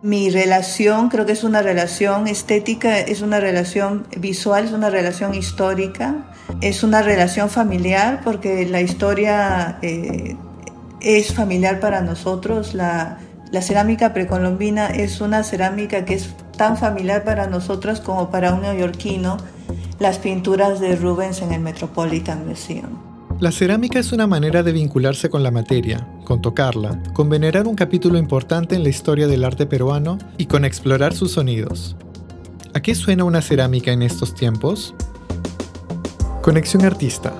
Mi relación creo que es una relación estética, es una relación visual, es una relación histórica, es una relación familiar porque la historia eh, es familiar para nosotros. La, la cerámica precolombina es una cerámica que es tan familiar para nosotros como para un neoyorquino las pinturas de Rubens en el Metropolitan Museum. La cerámica es una manera de vincularse con la materia, con tocarla, con venerar un capítulo importante en la historia del arte peruano y con explorar sus sonidos. ¿A qué suena una cerámica en estos tiempos? Conexión Artista,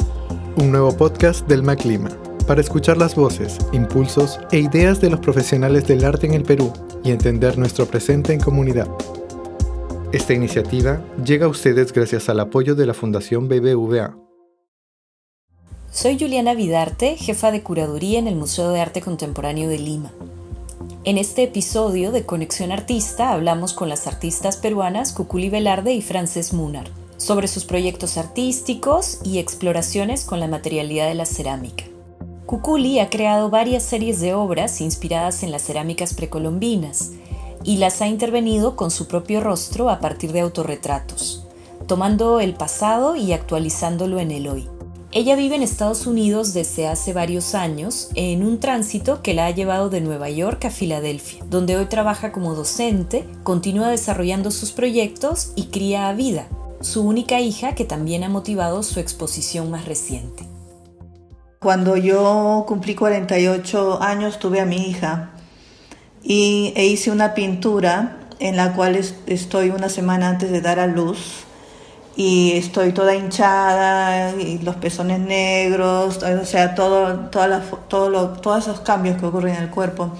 un nuevo podcast del MacLima, para escuchar las voces, impulsos e ideas de los profesionales del arte en el Perú y entender nuestro presente en comunidad. Esta iniciativa llega a ustedes gracias al apoyo de la Fundación BBVA. Soy Juliana Vidarte, jefa de curaduría en el Museo de Arte Contemporáneo de Lima. En este episodio de Conexión Artista hablamos con las artistas peruanas Cuculi Velarde y Frances Munar sobre sus proyectos artísticos y exploraciones con la materialidad de la cerámica. Cuculi ha creado varias series de obras inspiradas en las cerámicas precolombinas y las ha intervenido con su propio rostro a partir de autorretratos, tomando el pasado y actualizándolo en el hoy. Ella vive en Estados Unidos desde hace varios años en un tránsito que la ha llevado de Nueva York a Filadelfia, donde hoy trabaja como docente, continúa desarrollando sus proyectos y cría a vida, su única hija que también ha motivado su exposición más reciente. Cuando yo cumplí 48 años tuve a mi hija y, e hice una pintura en la cual estoy una semana antes de dar a luz y estoy toda hinchada y los pezones negros, o sea, todo, toda todo todos esos cambios que ocurren en el cuerpo.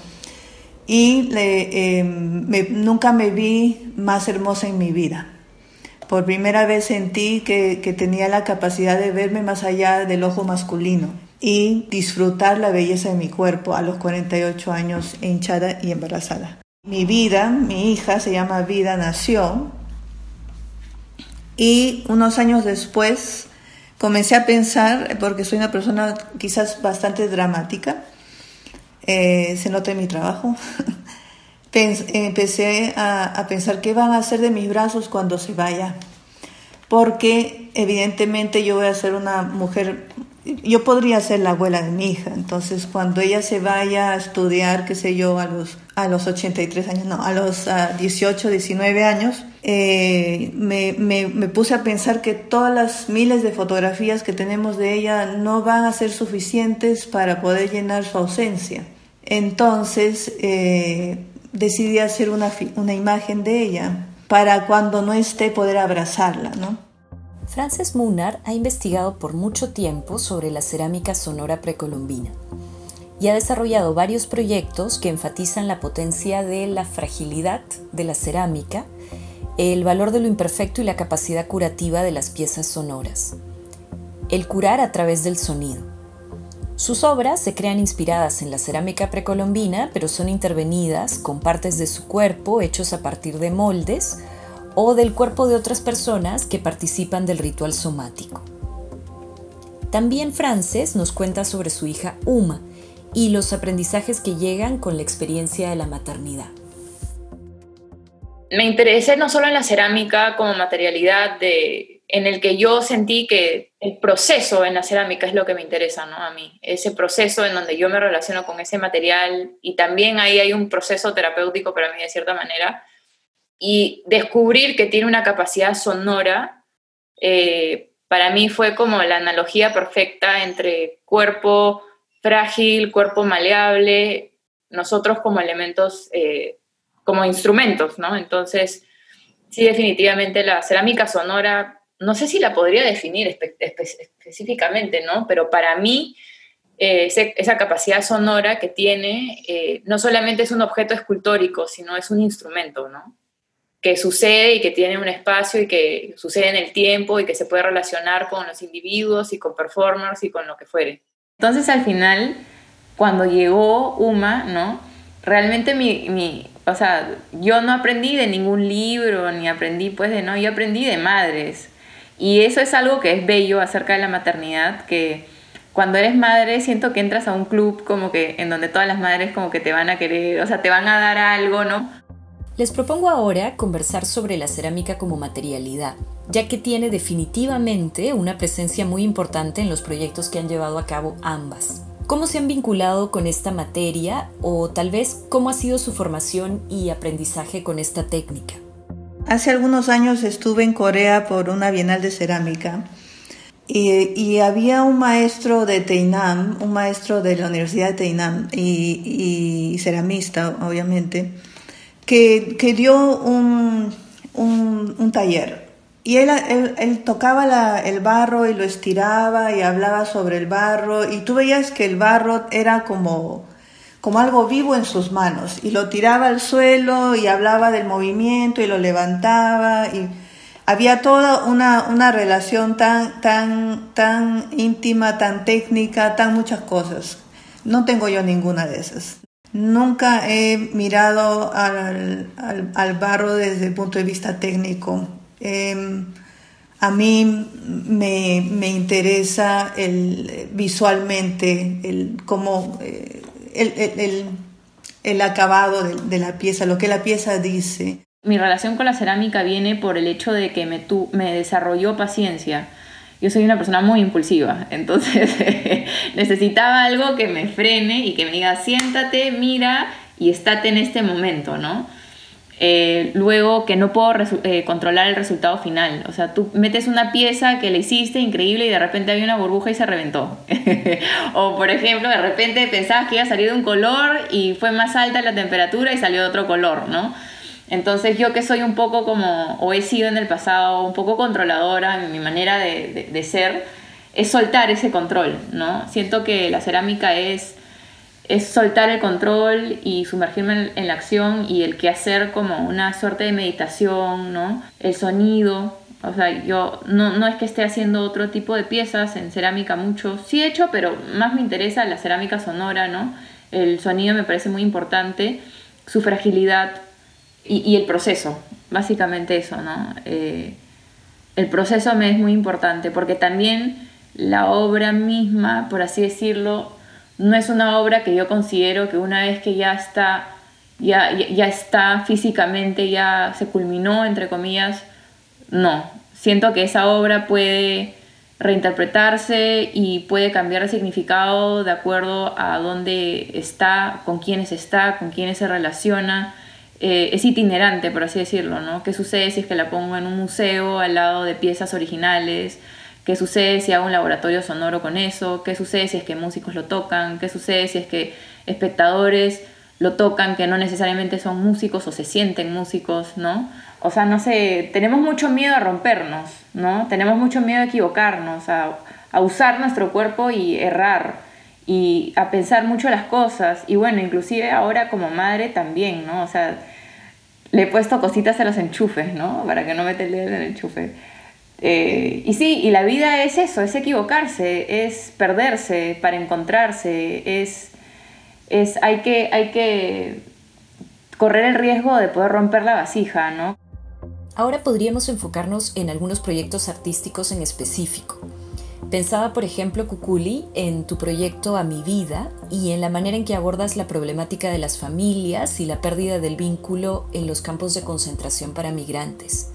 Y em, nunca me vi más hermosa en mi vida. Por primera vez sentí que, que tenía la capacidad de verme más allá del ojo masculino y disfrutar la belleza de mi cuerpo a los 48 años hinchada y embarazada. Mi vida, mi hija se llama Vida Nació y unos años después comencé a pensar, porque soy una persona quizás bastante dramática, eh, se nota en mi trabajo, empecé a, a, pensar qué van a hacer de mis brazos cuando se vaya, porque evidentemente yo voy a ser una mujer yo podría ser la abuela de mi hija, entonces cuando ella se vaya a estudiar, qué sé yo, a los, a los 83 años, no, a los 18, 19 años, eh, me, me, me, puse a pensar que todas las miles de fotografías que tenemos de ella no van a ser suficientes para poder llenar su ausencia. Entonces eh, decidí hacer una, una imagen de ella para cuando no esté poder abrazarla, ¿no? Frances Munar ha investigado por mucho tiempo sobre la cerámica sonora precolombina y ha desarrollado varios proyectos que enfatizan la potencia de la fragilidad de la cerámica, el valor de lo imperfecto y la capacidad curativa de las piezas sonoras. El curar a través del sonido. Sus obras se crean inspiradas en la cerámica precolombina, pero son intervenidas con partes de su cuerpo hechos a partir de moldes o del cuerpo de otras personas que participan del ritual somático. También Frances nos cuenta sobre su hija Uma y los aprendizajes que llegan con la experiencia de la maternidad. Me interesé no solo en la cerámica como materialidad de, en el que yo sentí que el proceso en la cerámica es lo que me interesa ¿no? a mí, ese proceso en donde yo me relaciono con ese material y también ahí hay un proceso terapéutico para mí de cierta manera, y descubrir que tiene una capacidad sonora, eh, para mí fue como la analogía perfecta entre cuerpo frágil, cuerpo maleable, nosotros como elementos, eh, como instrumentos, ¿no? Entonces, sí, definitivamente la cerámica sonora, no sé si la podría definir específicamente, ¿no? Pero para mí, eh, esa capacidad sonora que tiene, no solamente es un objeto escultórico, sino es un instrumento, ¿no? Que sucede y que tiene un espacio y que sucede en el tiempo y que se puede relacionar con los individuos y con performers y con lo que fuere. Entonces al final, cuando llegó Uma, ¿no? Realmente mi, mi, o sea, yo no aprendí de ningún libro, ni aprendí pues de, no, yo aprendí de madres. Y eso es algo que es bello acerca de la maternidad, que cuando eres madre siento que entras a un club como que en donde todas las madres como que te van a querer, o sea, te van a dar algo, ¿no? Les propongo ahora conversar sobre la cerámica como materialidad, ya que tiene definitivamente una presencia muy importante en los proyectos que han llevado a cabo ambas. ¿Cómo se han vinculado con esta materia o tal vez cómo ha sido su formación y aprendizaje con esta técnica? Hace algunos años estuve en Corea por una bienal de cerámica y, había un maestro de Teinam, un maestro de la Universidad de Teinam y, ceramista, obviamente, que, dio un, un, taller. Y él, él, tocaba el barro y lo estiraba y hablaba sobre el barro y tú veías que el barro era como, como algo vivo en sus manos y lo tiraba al suelo y hablaba del movimiento y lo levantaba y había toda una, una relación tan, tan, tan íntima, tan técnica, tan muchas cosas. No tengo yo ninguna de esas. Nunca he mirado al, al, barro desde el punto de vista técnico. Em, a mí me, me, interesa el, visualmente el, cómo, eh, el, el, el, acabado de, de, la pieza, lo que la pieza dice. Mi relación con la cerámica viene por el hecho de que me, tu, me desarrolló paciencia. Yo soy una persona muy impulsiva, entonces necesitaba algo que me frene y que me diga, siéntate, mira y estate en este momento, ¿no? Eh, luego que no puedo eh, controlar el resultado final. O sea, tú metes una pieza que le hiciste increíble y de repente había una burbuja y se reventó. o por ejemplo, de repente pensabas que iba a salir de un color y fue más alta la temperatura y salió de otro color, ¿no? Entonces yo que soy un poco como, o he sido en el pasado, un poco controladora en mi manera de, ser, es soltar ese control, ¿no? Siento que la cerámica es, es soltar el control y sumergirme en, la acción y el que hacer como una suerte de meditación, ¿no? El sonido, o sea, yo no, no es que esté haciendo otro tipo de piezas en cerámica mucho, sí he hecho, pero más me interesa la cerámica sonora, ¿no? El sonido me parece muy importante, su fragilidad, y, el proceso, básicamente eso, ¿no? Eh, el proceso me es muy importante porque también la obra misma, por así decirlo, no es una obra que yo considero que una vez que ya está, ya, ya está físicamente, ya se culminó, entre comillas, no. Siento que esa obra puede reinterpretarse y puede cambiar de significado de acuerdo a dónde está, con quiénes está, con quiénes se relaciona. Eh, es itinerante, por así decirlo, ¿no? ¿Qué sucede si es que la pongo en un museo al lado de piezas originales? ¿Qué sucede si hago un laboratorio sonoro con eso? ¿Qué sucede si es que músicos lo tocan? ¿Qué sucede si es que espectadores lo tocan que no necesariamente son músicos o se sienten músicos, ¿no? O sea, no sé, tenemos mucho miedo a rompernos, ¿no? Tenemos mucho miedo a equivocarnos, a, a usar nuestro cuerpo y errar y a pensar mucho las cosas. Y bueno, inclusive ahora como madre también, ¿no? O sea, le he puesto cositas a los enchufes, ¿no? Para que no me el en el enchufe. Eh, y sí, y la vida es eso, es equivocarse, es perderse para encontrarse, es, es hay, que, hay que correr el riesgo de poder romper la vasija, ¿no? Ahora podríamos enfocarnos en algunos proyectos artísticos en específico. Pensaba, por ejemplo, Kukuli, en tu proyecto A mi vida y en la manera en que abordas la problemática de las familias y la pérdida del vínculo en los campos de concentración para migrantes.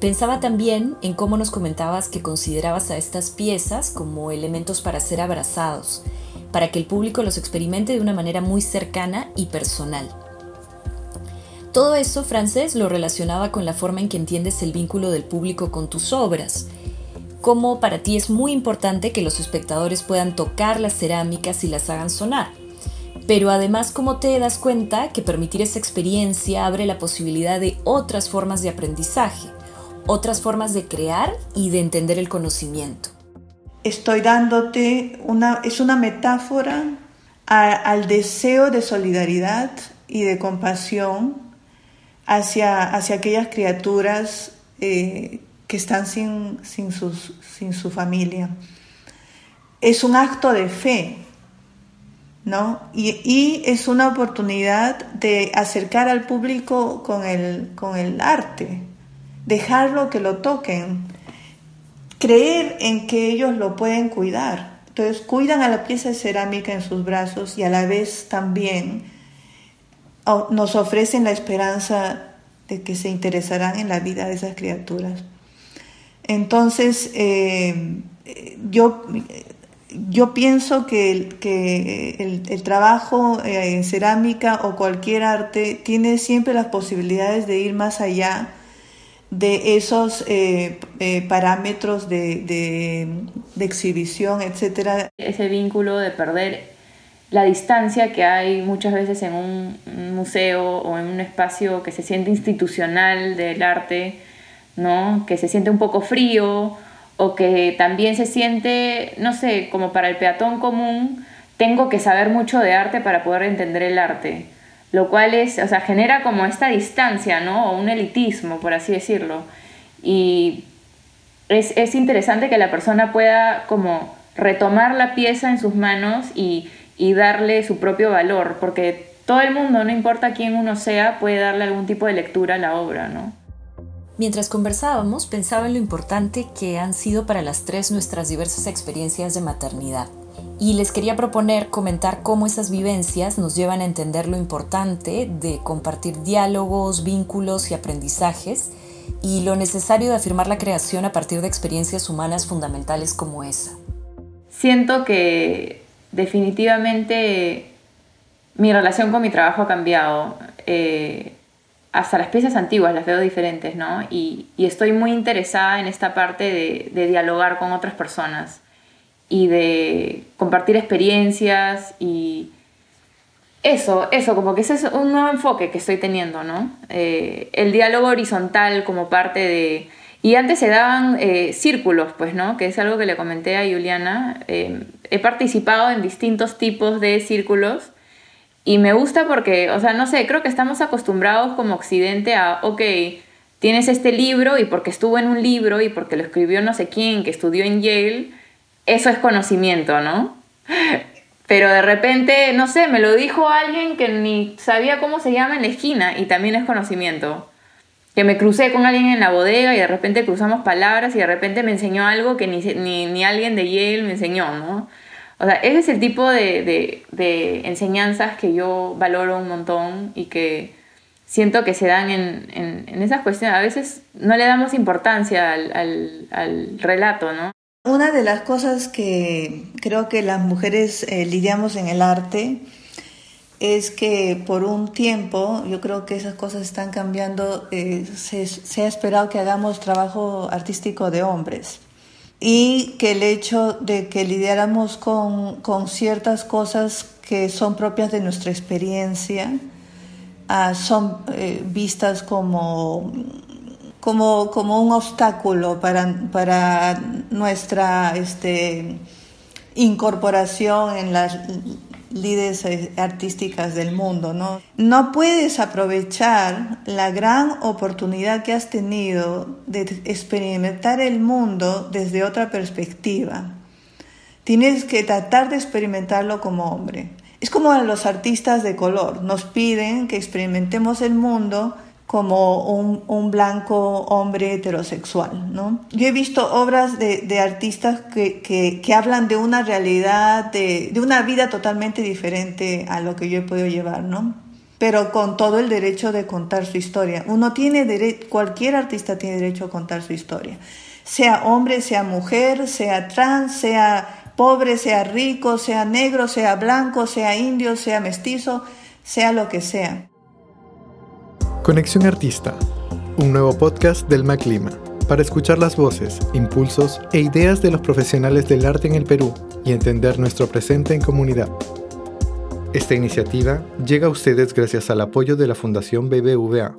Pensaba también en cómo nos comentabas que considerabas a estas piezas como elementos para ser abrazados, para que el público los experimente de una manera muy cercana y personal. Todo eso, Francés, lo relacionaba con la forma en que entiendes el vínculo del público con tus obras, cómo para ti es muy importante que los espectadores puedan tocar las cerámicas y las hagan sonar. Pero además, cómo te das cuenta que permitir esa experiencia abre la posibilidad de otras formas de aprendizaje, otras formas de crear y de entender el conocimiento. Estoy dándote una, es una metáfora al deseo de solidaridad y de compasión hacia, hacia aquellas criaturas eh, que están sin, sin, sin su familia. Es un acto de fe, ¿no? Y, y, es una oportunidad de acercar al público con el, con el arte, dejarlo que lo toquen, creer en que ellos lo pueden cuidar. Entonces cuidan a la pieza de cerámica en sus brazos y a la vez también nos ofrecen la esperanza de que se interesarán en la vida de esas criaturas. Entonces, eh, yo, yo pienso que, que el, trabajo eh, en cerámica o cualquier arte tiene siempre las posibilidades de ir más allá de esos eh, parámetros de, de, exhibición, etcétera. Ese vínculo de perder la distancia que hay muchas veces en un, museo o en un espacio que se siente institucional del arte, ¿no? que se siente un poco frío o que también se siente, no sé, como para el peatón común, tengo que saber mucho de arte para poder entender el arte, lo cual es, o sea, genera como esta distancia, ¿no? O un elitismo, por así decirlo. Y es, es interesante que la persona pueda como retomar la pieza en sus manos y y darle su propio valor, porque todo el mundo, no importa quién uno sea, puede darle algún tipo de lectura a la obra, ¿no? Mientras conversábamos, pensaba en lo importante que han sido para las tres nuestras diversas experiencias de maternidad. Y les quería proponer comentar cómo esas vivencias nos llevan a entender lo importante de compartir diálogos, vínculos y aprendizajes, y lo necesario de afirmar la creación a partir de experiencias humanas fundamentales como esa. Siento que definitivamente mi relación con mi trabajo ha cambiado. Eh, hasta las piezas antiguas las veo diferentes, ¿no? Y, estoy muy interesada en esta parte de, dialogar con otras personas y de compartir experiencias y eso, eso, como que ese es un nuevo enfoque que estoy teniendo, ¿no? Eh, el diálogo horizontal como parte de y antes se daban eh, círculos, pues, ¿no? Que es algo que le comenté a Juliana. Eh, he participado en distintos tipos de círculos y me gusta porque, o sea, no sé, creo que estamos acostumbrados como occidente a, ok, tienes este libro y porque estuvo en un libro y porque lo escribió no sé quién que estudió en Yale, eso es conocimiento, ¿no? Pero de repente, no sé, me lo dijo alguien que ni sabía cómo se llama en la esquina y también es conocimiento que me crucé con alguien en la bodega y de repente cruzamos palabras y de repente me enseñó algo que ni, ni, alguien de Yale me enseñó, ¿no? O sea, ese es el tipo de, de, enseñanzas que yo valoro un montón y que siento que se dan en, en, esas cuestiones. A veces no le damos importancia al, al, relato, ¿no? Una de las cosas que creo que las mujeres eh, lidiamos en el arte es que por un tiempo, yo creo que esas cosas están cambiando, eh, se, ha esperado que hagamos trabajo artístico de hombres y que el hecho de que lidiáramos con, con ciertas cosas que son propias de nuestra experiencia ah, son eh, vistas como, como, como, un obstáculo para, para nuestra este, incorporación en las líderes artísticas del mundo, ¿no? No puedes aprovechar la gran oportunidad que has tenido de experimentar el mundo desde otra perspectiva. Tienes que tratar de experimentarlo como hombre. Es como los artistas de color, nos piden que experimentemos el mundo como un, blanco hombre heterosexual. ¿no? Yo he visto obras de, artistas que, hablan de una realidad, de, una vida totalmente diferente a lo que yo he podido llevar, ¿no? pero con todo el derecho de contar su historia. Uno tiene derecho, cualquier artista tiene derecho a contar su historia, sea hombre, sea mujer, sea trans, sea pobre, sea rico, sea negro, sea blanco, sea indio, sea mestizo, sea lo que sea. Conexión Artista, un nuevo podcast del MacLima, para escuchar las voces, impulsos e ideas de los profesionales del arte en el Perú y entender nuestro presente en comunidad. Esta iniciativa llega a ustedes gracias al apoyo de la Fundación BBVA